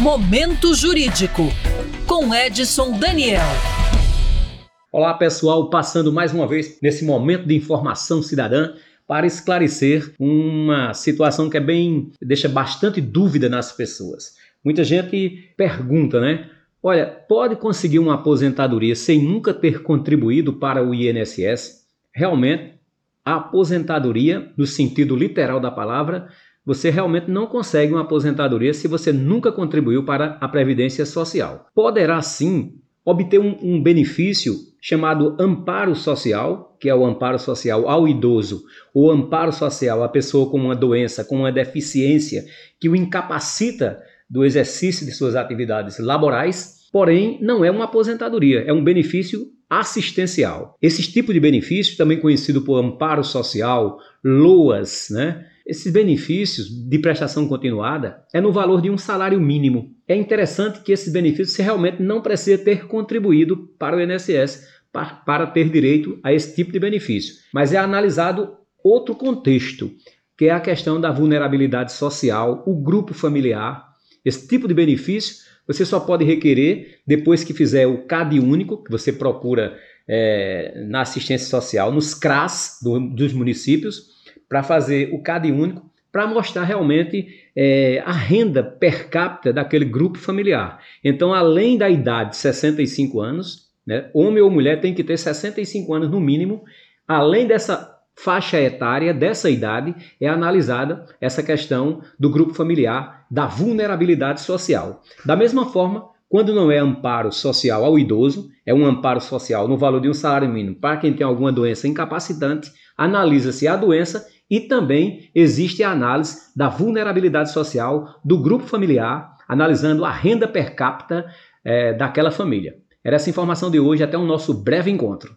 Momento Jurídico, com Edson Daniel. Olá, pessoal, passando mais uma vez nesse momento de informação cidadã para esclarecer uma situação que é bem deixa bastante dúvida nas pessoas. Muita gente pergunta, né? Olha, pode conseguir uma aposentadoria sem nunca ter contribuído para o INSS? Realmente, a aposentadoria, no sentido literal da palavra, você realmente não consegue uma aposentadoria se você nunca contribuiu para a Previdência Social. Poderá sim obter um, um, benefício chamado amparo social, que é o amparo social ao idoso, ou amparo social à pessoa com uma doença, com uma deficiência que o incapacita do exercício de suas atividades laborais, porém não é uma aposentadoria, é um benefício assistencial. Esse tipo de benefício, também conhecido por amparo social, LOAS, né? Esses benefícios de prestação continuada é no valor de um salário mínimo. É interessante que esses benefícios você realmente não precisa ter contribuído para o INSS para, ter direito a esse tipo de benefício. Mas é analisado outro contexto, que é a questão da vulnerabilidade social, o grupo familiar. Esse tipo de benefício você só pode requerer depois que fizer o CAD único, que você procura é, na assistência social, nos CRAS do, dos municípios, para fazer o CAD único, para mostrar realmente é, a renda per capita daquele grupo familiar. Então, além da idade de 65 anos, né, homem ou mulher tem que ter 65 anos no mínimo, além dessa faixa etária, dessa idade, é analisada essa questão do grupo familiar, da vulnerabilidade social. Da mesma forma, quando não é amparo social ao idoso, é um amparo social no valor de um salário mínimo para quem tem alguma doença incapacitante, analisa-se a doença e também existe a análise da vulnerabilidade social do grupo familiar, analisando a renda per capita é, daquela família. Era essa informação de hoje, até o nosso breve encontro.